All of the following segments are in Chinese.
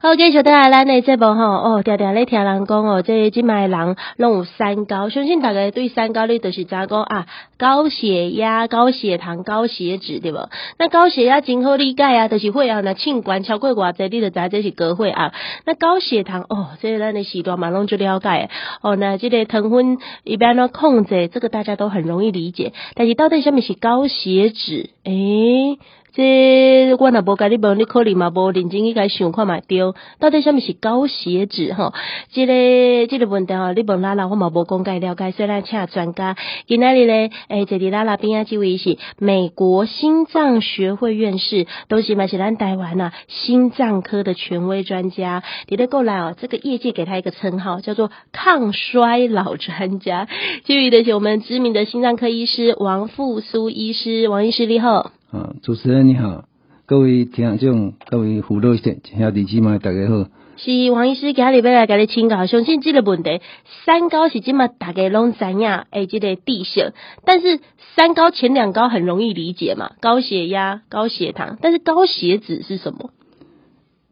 好，继续带来咱的节目吼哦，常常咧听人讲哦，这即卖人拢有三高，相信大家对三高你就是知讲啊，高血压、高血糖、高血脂，对不？那高血压真好理解啊，就是血压那庆管超过偌济，你就知这是高血压。那高血糖哦，这咱的时段嘛拢就了解哦。那这个糖分一般呢控制，这个大家都很容易理解。但是到底什么是高血脂？诶、这我若无甲你问，你可能嘛无认真去甲想看嘛对。到底什么是高血脂？吼，这个这个问题吼，你问拉拉，我嘛无讲解了解。虽然请专家，今仔日咧，诶，这里拉拉边啊，这位是美国心脏学会院士，都是嘛是咱台湾呐心脏科的权威专家。你得过来哦，这个业界给他一个称号，叫做抗衰老专家。这位的是我们知名的心脏科医师王复苏医师，王医师你好。啊，主持人你好，各位听众，各位辅导兄弟姐妹大家好。是王医师今日要来给你请教，相信这个问题，三高是今嘛大家拢知影，诶，这个地性，但是三高前两高很容易理解嘛，高血压、高血糖，但是高血脂是什么？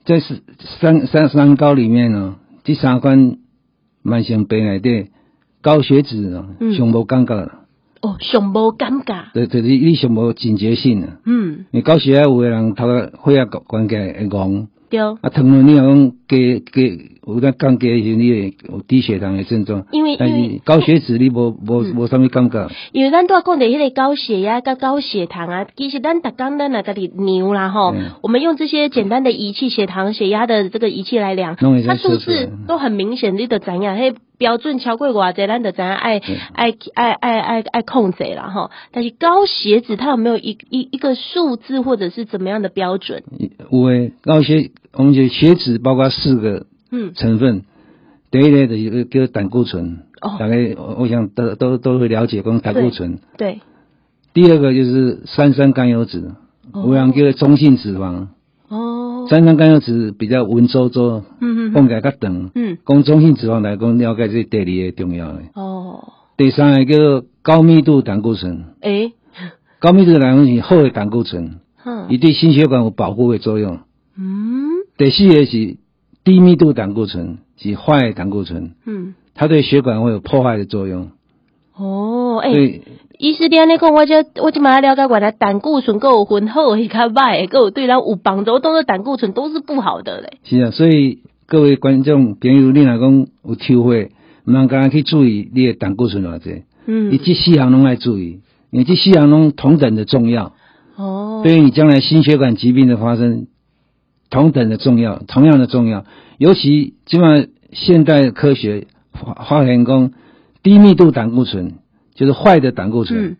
这是三三三高里面呢，第三关慢性病来的高血脂呢，上无感觉了。哦，上无感觉，对，就是你上无警觉性啊。嗯，你高血压有的人头个血压关起来会戆。对。啊，糖尿你若讲加加有点降低时，你会有低血糖的症状。因为但是高血脂你无无无啥物感觉。因为咱都要讲的迄个高血压跟高血糖啊，其实咱逐工咱来家己量啦吼。我们用这些简单的仪器，血糖、血压的这个仪器来量，它数字都很明显，你得知影嘿。标准超过偌济，咱就知影爱爱爱爱爱爱控制了吼。但是高血脂它有没有一一一个数字或者是怎么样的标准？有诶，高血我们就血脂包括四个嗯成分，嗯、第一类的一个叫胆固醇，哦，大概我想都都都会了解讲胆固醇。对。第二个就是三酸甘油脂，我想叫中性脂肪。哦，三酸甘油脂比较文绉绉，嗯嗯，讲起来较长，嗯，讲中性脂肪来讲，了解这第二个重要的。哦，第三个叫高密度胆固醇，诶、欸，高密度胆固醇是好的胆固醇，嗯，伊对心血管有保护的作用。嗯，第四个是低密度胆固醇，是坏的胆固醇，嗯，它对血管会有破坏的作用。哦，诶、欸。医师你安尼讲，我这我就马上了解原来，胆固醇够有分好，会较歹，够有对咱有帮助，都是胆固醇都是不好的嘞。是啊，所以各位观众朋友，你若讲有抽血，唔通刚刚去注意你的胆固醇偌济，嗯，你这四项拢爱注意，因为这四项拢同等的重要。哦，对于你将来心血管疾病的发生，同等的重要，同样的重要。尤其基本上现代科学发发现讲低密度胆固醇。就是坏的胆固醇，嗯，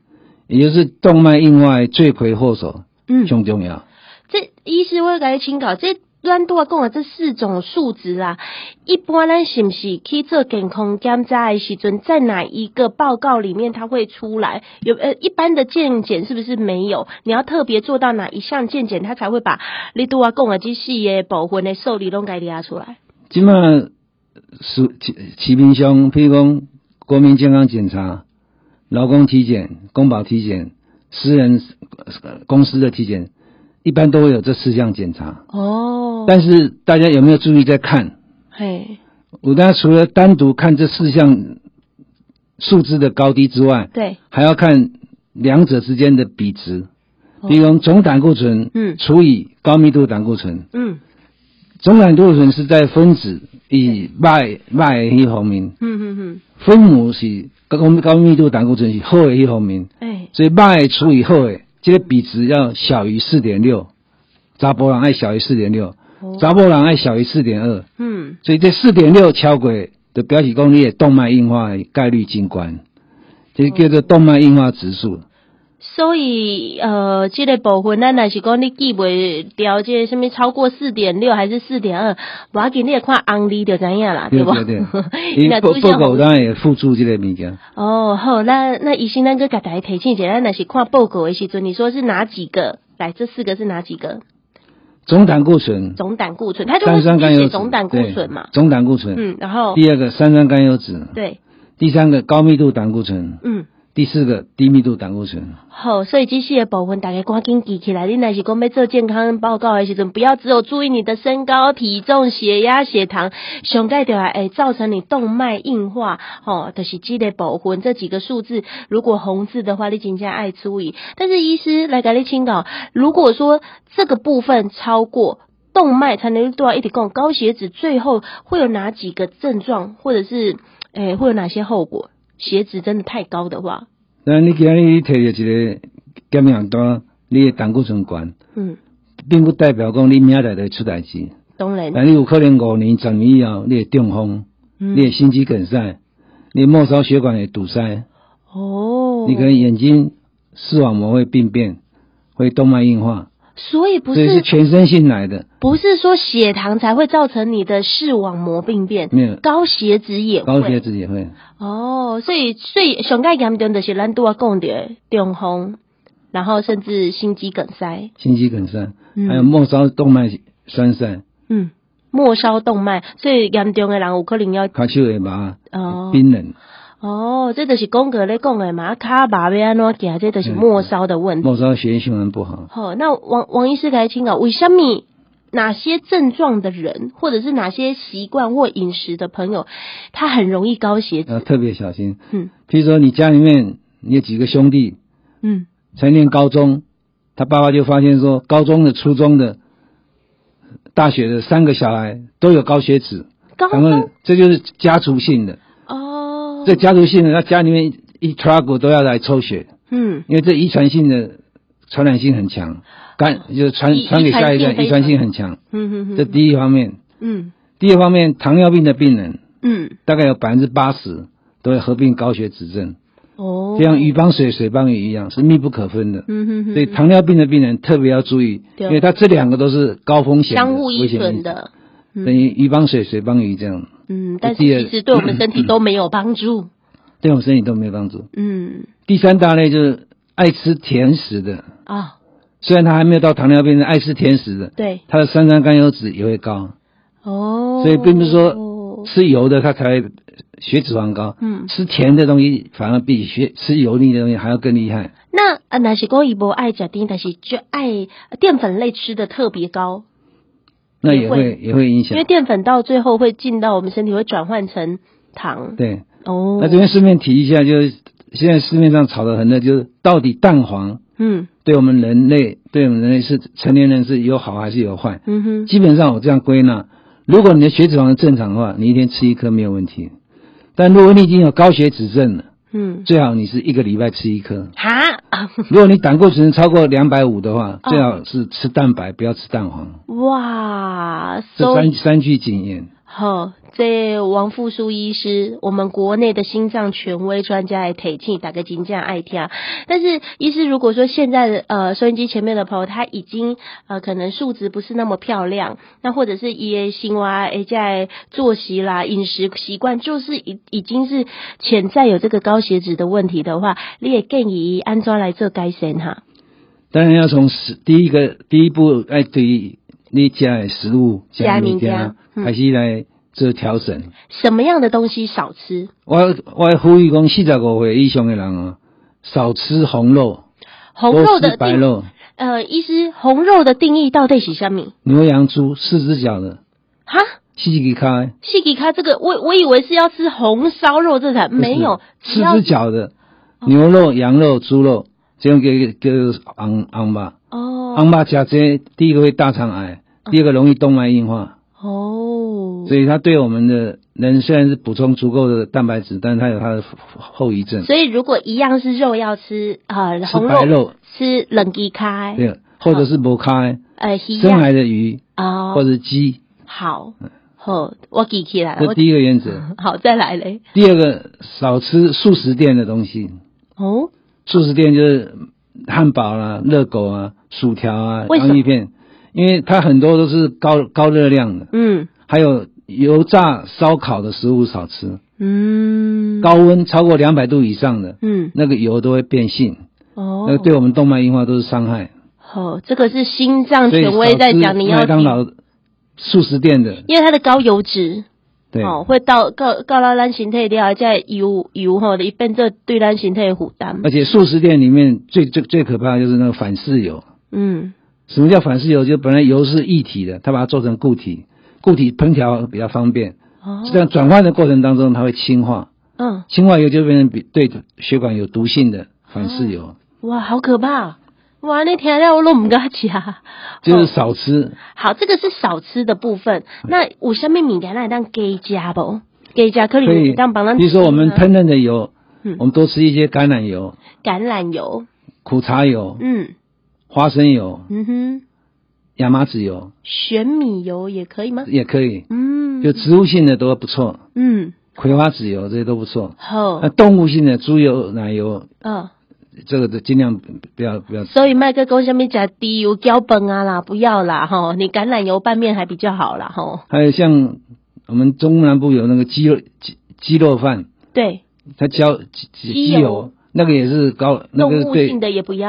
也就是动脉硬化罪魁祸首，嗯，很重要。这医师我给你请教，这咱都要讲的这四种数值啊，一般咱是不是去做健康检查的时阵，在哪一个报告里面它会出来？有呃，一般的健检是不是没有？你要特别做到哪一项健检，它才会把你都啊讲的这四个部分的受理拢给列出来？基本上是市面上，譬如讲国民健康检查。劳工体检、公保体检、私人公司的体检，一般都会有这四项检查。哦。但是大家有没有注意在看？嘿。我大家除了单独看这四项数字的高低之外，对，还要看两者之间的比值。比如总胆固醇，嗯，除以高密度胆固醇，嗯，总胆固醇是在分子以脉脉一方面，嗯嗯嗯，分母是。高高密度胆固醇是好的一方面，哎，所以脉除以好的，这个比值要小于四点六，查波人爱小于四点六，查波人爱小于四点二，嗯，所以这四点六超过的表示讲你的动脉硬化的概率真高，这叫做动脉硬化指数。所以，呃，这个部分，咱若是讲你记袂掉，这个什么超过四点六还是四点二，我要给你看红字就知影啦，对不？对对对。报报告当然也附注这个物件。哦，好，那那医生，咱搁给大家提醒一下，咱若是看报告的时阵，你说是哪几个？来，这四个是哪几个？总胆固醇。总胆固醇，它就是写总胆固醇嘛。总胆固醇。嗯，然后第二个三酸甘油脂。对。第三个高密度胆固醇。嗯。第四个低密度胆固醇。好，所以这些的部分大家赶紧记起来。你若是讲要做健康报告的时阵，不要只有注意你的身高、体重、血压、血糖，上盖掉来诶，造成你动脉硬化。哦，就是这个部分这几个数字，如果红字的话，你尽加爱注意。但是医师来给你请教，如果说这个部分超过动脉，才能多少一点共高血脂，最后会有哪几个症状，或者是诶会有哪些后果？血脂真的太高的话，那你今日你摕着一个检验单，你的胆固醇高，嗯，并不代表讲你明仔会出代志。当然，但你有可能五年、十年以后，你会中风，嗯、你会心肌梗塞，你末梢血管会堵塞。哦，你可能眼睛视网膜会病变，会动脉硬化。所以不是，是全身性来的，不是说血糖才会造成你的视网膜病变，没有。高血脂也会，高血脂也会。哦，所以所以上盖严重的是咱都要讲的中风，然后甚至心肌梗塞，心肌梗塞，嗯、还有末梢动脉栓塞，嗯，末梢动脉，所以严重的人有可能要卡手会麻，哦，冰冷。哦，这就是公格咧讲的嘛，卡巴要安怎行，这都是末梢的问题。末梢血液循环不好。好，那王王医师来请教，为什么哪些症状的人，或者是哪些习惯或饮食的朋友，他很容易高血脂？要特别小心。嗯，譬如说你家里面你有几个兄弟，嗯，才念高中，他爸爸就发现说，高中的、初中的、大学的三个小孩都有高血脂，高中，这就是家族性的。这家族性的，他家里面一 trouble 都要来抽血，嗯，因为这遗传性的传染性很强，感就是传传给下一代，遗传性很强，嗯嗯嗯，这第一方面，嗯，第二方面，糖尿病的病人，嗯，大概有百分之八十都会合并高血脂症，哦，就像鱼帮水，水帮鱼一样，是密不可分的，嗯哼哼，所以糖尿病的病人特别要注意，因为他这两个都是高风险的，相互依存的，等于鱼帮水，水帮鱼这样。嗯，但是其实对我们身体都没有帮助，对我们身体都没有帮助。嗯，第三大类就是爱吃甜食的啊，哦、虽然他还没有到糖尿病，爱吃甜食的，对，他的三酸甘油脂也会高。哦，所以并不是说吃油的他才血脂肪高，嗯，吃甜的东西反而比血吃油腻的东西还要更厉害。那啊，那是讲伊无爱吃甜，但是就爱淀粉类吃的特别高。那也会也会，影响，因为淀粉到最后会进到我们身体，会转换成糖。对，哦。那这边顺便提一下，就是现在市面上炒的很热，就是到底蛋黄，嗯，对我们人类，对我们人类是成年人是有好还是有坏？嗯哼。基本上我这样归纳，如果你的血脂肪正常的话，你一天吃一颗没有问题。但如果你已经有高血脂症了，嗯，最好你是一个礼拜吃一颗。哈，如果你胆固醇超过两百五的话，最好是吃蛋白，不要吃蛋黄。哇，这三三句经验。好，这王复苏医师，我们国内的心脏权威专家来提醒大家真正爱听。但是，医师如果说现在的呃收音机前面的朋友他已经呃可能数值不是那么漂亮，那或者是一些生活诶在作息啦、饮食习惯就是已已经是潜在有这个高血脂的问题的话，你也建议安装来做改善哈？当然要从第一个第一步爱对。你家的食物加物件，还是来做调整。什么样的东西少吃？我我呼吁讲四十五岁以上的人啊，少吃红肉，红肉的白肉。呃，医师，红肉的定义到底是什么？牛羊猪四只脚的。哈？四只脚？四只脚这个，我我以为是要吃红烧肉，这才没有四只脚的牛肉、羊肉、猪肉，这样给给昂昂吧。哦。昂吧加这第一个会大肠癌。第二个容易动脉硬化哦，所以它对我们的人虽然是补充足够的蛋白质，但是它有它的后遗症。所以如果一样是肉，要吃啊红肉，吃白肉，吃冷鸡开，对，或者是不开，呃，深海的鱼啊，或者鸡。好，好，我记起来了。这第一个原则。好，再来嘞。第二个，少吃素食店的东西。哦，素食店就是汉堡啦、热狗啊、薯条啊、洋芋片。因为它很多都是高高热量的，嗯，还有油炸烧烤的食物少吃，嗯，高温超过两百度以上的，嗯，那个油都会变性，哦，那个对我们动脉硬化都是伤害。哦，这个是心脏权威在讲，你要麦当劳素食店的，因为它的高油脂，对，哦，会到到到了咱身体了，再油油吼，一变这对咱身体的负担。而且素食店里面最最最可怕的就是那个反式油。嗯，什么叫反式油？就本来油是液体的，它把它做成固体，固体烹调比较方便。哦，这样转换的过程当中，它会氢化。嗯，氢化油就变成比对血管有毒性的反式油。哦、哇，好可怕！哇，那天料我都唔敢吃，就是少吃。好，这个是少吃的部分。那有什么物件来当加加不？加加可以当帮咱。比如说我们烹饪的油，嗯，我们多吃一些橄榄油。橄榄油。苦茶油。嗯。花生油。嗯哼。亚麻籽油。玄米油也可以吗？也可以。嗯。就植物性的都不错。嗯。葵花籽油这些都不错。好。那动物性的猪油、奶油。嗯。这个都尽量不要不要，所以麦克公下面加低油胶本啊啦，不要啦哈，你橄榄油拌面还比较好啦哈。还有像我们中南部有那个鸡肉鸡鸡肉饭，对，它浇鸡鸡油。那个也是高，那个对，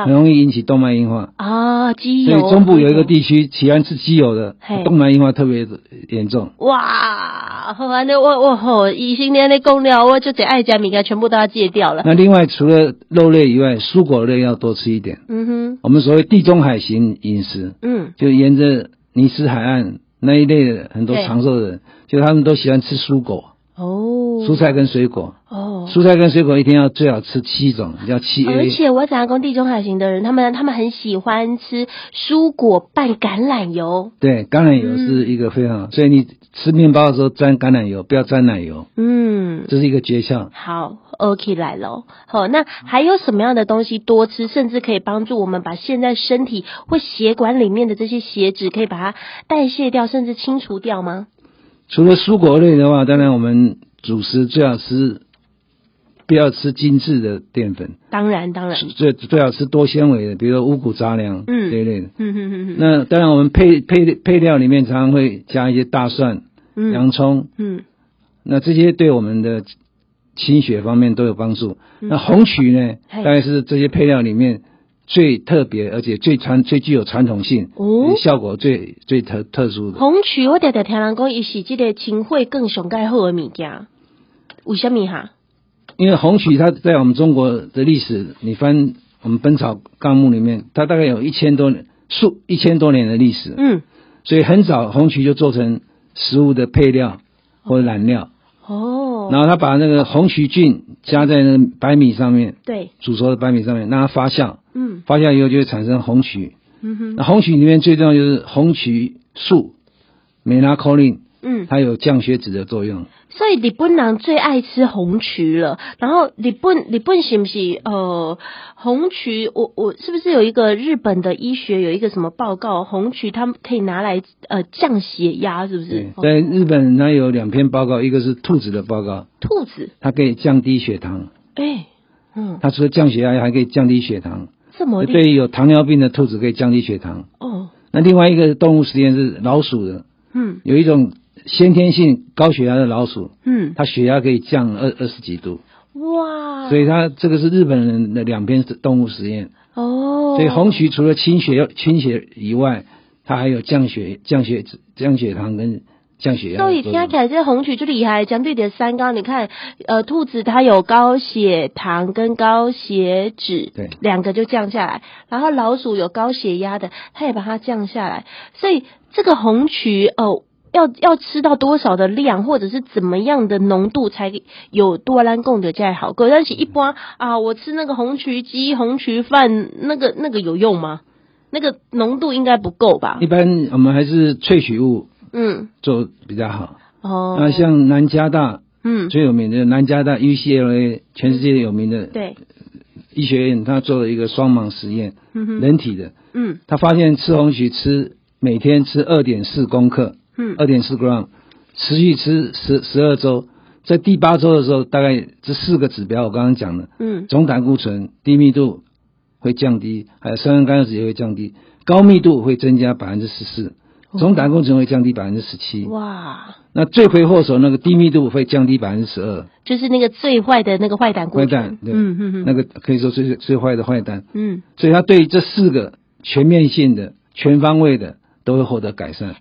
很容易引起动脉硬化啊。鸡油，所以中部有一个地区喜欢吃鸡油的，动脉硬化特别严重。哇，好啊，那我我好，异性恋的公料，我就得爱加米加，全部都要戒掉了。那另外除了肉类以外，蔬果类要多吃一点。嗯哼，我们所谓地中海型饮食，嗯，就沿着尼斯海岸那一类的很多长寿的人，就他们都喜欢吃蔬果。哦，蔬菜跟水果。哦，蔬菜跟水果一天要最好吃七种，要七 A。而且我讲工地中海型的人，他们他们很喜欢吃蔬果拌橄榄油。对，橄榄油是一个非常所以你吃面包的时候沾橄榄油，不要沾奶油。嗯，这是一个诀窍。好，OK 来了。好，那还有什么样的东西多吃，甚至可以帮助我们把现在身体或血管里面的这些血脂可以把它代谢掉，甚至清除掉吗？除了蔬果类的话，当然我们主食最好吃，不要吃精致的淀粉。当然，当然。最最好吃多纤维的，比如说五谷杂粮嗯这一类的。嗯嗯嗯嗯。那当然，我们配配配料里面常常会加一些大蒜、嗯、洋葱。嗯。那这些对我们的清血方面都有帮助。嗯、那红曲呢，大概是这些配料里面。最特别，而且最传、最具有传统性，哦，效果最最特特殊的。红曲，我常常听人讲，伊是这个清血更上盖好的物件。为什么哈？因为红曲它在我们中国的历史，你翻我们《本草纲目》里面，它大概有一千多年数一千多年的历史。嗯，所以很早红曲就做成食物的配料或者染料。哦，然后他把那个红曲菌加在那白米上面，对，煮熟的白米上面，让它发酵。嗯，发酵以后就会产生红曲。嗯哼，那红曲里面最重要就是红曲素，美拉科林。嗯，它有降血脂的作用。所以日本人最爱吃红曲了。然后日本日本是不是呃红曲？我我是不是有一个日本的医学有一个什么报告？红曲他们可以拿来呃降血压，是不是？在日本，它有两篇报告，一个是兔子的报告。兔子它可以降低血糖。哎、欸，嗯，它除了降血压，还可以降低血糖。这么对于有糖尿病的兔子可以降低血糖。哦，那另外一个动物实验是老鼠的。嗯，有一种先天性高血压的老鼠。嗯，它血压可以降二二十几度。哇！所以它这个是日本人的两篇动物实验。哦。所以红曲除了清血清血以外，它还有降血降血脂降血糖跟。降血压，所以听起来这红曲就厉害，相对的三高，你看，呃，兔子它有高血糖跟高血脂，对，两个就降下来，然后老鼠有高血压的，它也把它降下来，所以这个红曲哦，要要吃到多少的量，或者是怎么样的浓度才有多兰贡的才好？可是一般啊，我吃那个红曲鸡、红曲饭，那个那个有用吗？那个浓度应该不够吧？一般我们还是萃取物。嗯，做比较好哦。那像南加大，嗯，最有名的南加大 UCLA，全世界有名的对医学院，他做了一个双盲实验，嗯哼，人体的，嗯，他发现吃红曲吃每天吃二点四公克，嗯，二点四 gram，持续吃十十二周，在第八周的时候，大概这四个指标我刚刚讲的，嗯，总胆固醇低密度会降低，还有三酸甘油酯也会降低，高密度会增加百分之十四。总胆固醇会降低百分之十七。哇！那罪魁祸首那个低密度会降低百分之十二。就是那个最坏的那个坏胆固醇。坏蛋，对，嗯嗯嗯，那个可以说最最坏的坏蛋。嗯。所以他对于这四个全面性的、全方位的都会获得改善。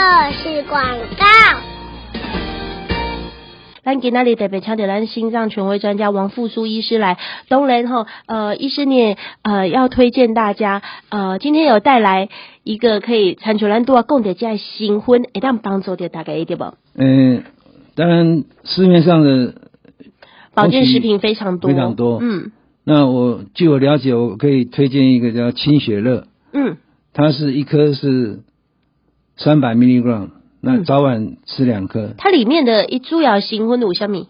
这是广告。咱今天里特别强调，咱心脏权威专家王复苏医师来，当然哈，呃，医师你也呃要推荐大家，呃，今天有带来一个可以参全咱都要讲的在新婚，一旦帮助的大概一点不？嗯，当然市面上的保健食品非常多，非常多。嗯，那我据我了解，我可以推荐一个叫清血乐，嗯，它是一颗是三百 milligram。那早晚吃两颗，嗯，它里面的一主要成分有啥咪？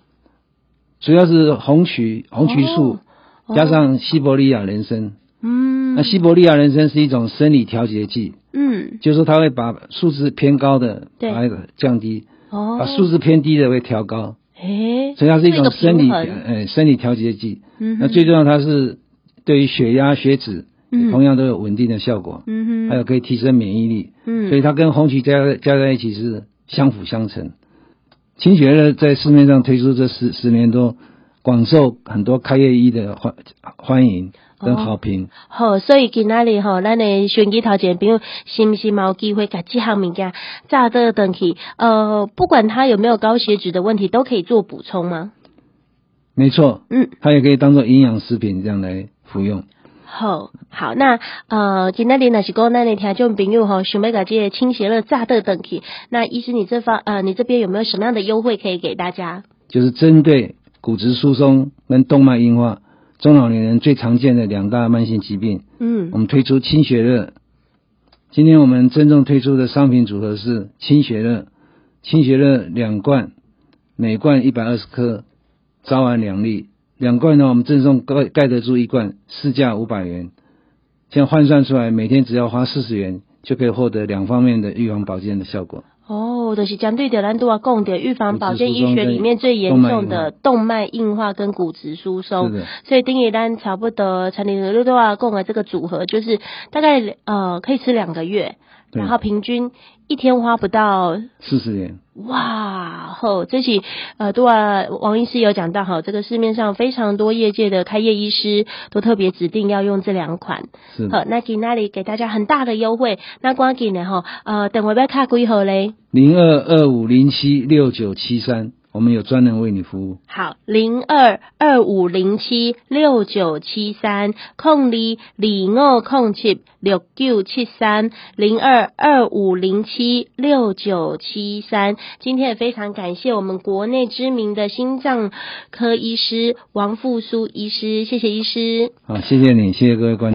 主要是红曲红曲素，哦，加上西伯利亚人参。嗯，那西伯利亚人参是一种生理调节剂。嗯，就是说它会把数值偏高的把它降低，哦，把数值偏低的会调高。诶，所以它是一种生理呃生理调节剂。嗯，那最重要它是对于血压血脂。嗯，同样都有稳定的效果，嗯哼，还有可以提升免疫力，嗯，所以它跟红曲加加在一起是相辅相成。清血乐在市面上推出这十十年多，广受很多开业医的欢欢迎跟好评。好、哦，所以今仔日吼，咱的选举头前朋友是不是有机会把这项物件炸的等起？呃，不管他有没有高血脂的问题，都可以做补充吗？没错，嗯，它也可以当做营养食品这样来服用。好，好，那呃，今天的那是讲那那听众朋友哈，想要把这些清血乐炸的等级，那医师你这方呃，你这边有没有什么样的优惠可以给大家？就是针对骨质疏松跟动脉硬化，中老年人最常见的两大慢性疾病，嗯，我们推出清血乐。今天我们郑重推出的商品组合是清血乐，清血热两罐，每罐一百二十颗，早晚两粒。两罐呢，我们赠送盖盖得住一罐，市价五百元，这样换算出来，每天只要花四十元，就可以获得两方面的预防保健的效果。哦，就是相对的，咱都要讲的预防保健医学里面最严重的动脉硬化跟骨质疏松。所以丁一丹差不多，陈年的都要讲的这个组合，就是大概呃可以吃两个月，然后平均一天花不到四十元。哇，吼，这起呃，对啊，王医师有讲到哈，这个市面上非常多业界的开业医师都特别指定要用这两款，是，好，那给那里给大家很大的优惠，那光给呢哈，呃，等我要卡几号嘞？零二二五零七六九七三。我们有专人为你服务。好，零二二五零七六九七三，空里里诺空七六九七三，零二二五零七六九七三。今天也非常感谢我们国内知名的心脏科医师王复苏医师，谢谢医师。好，谢谢你，谢谢各位观众。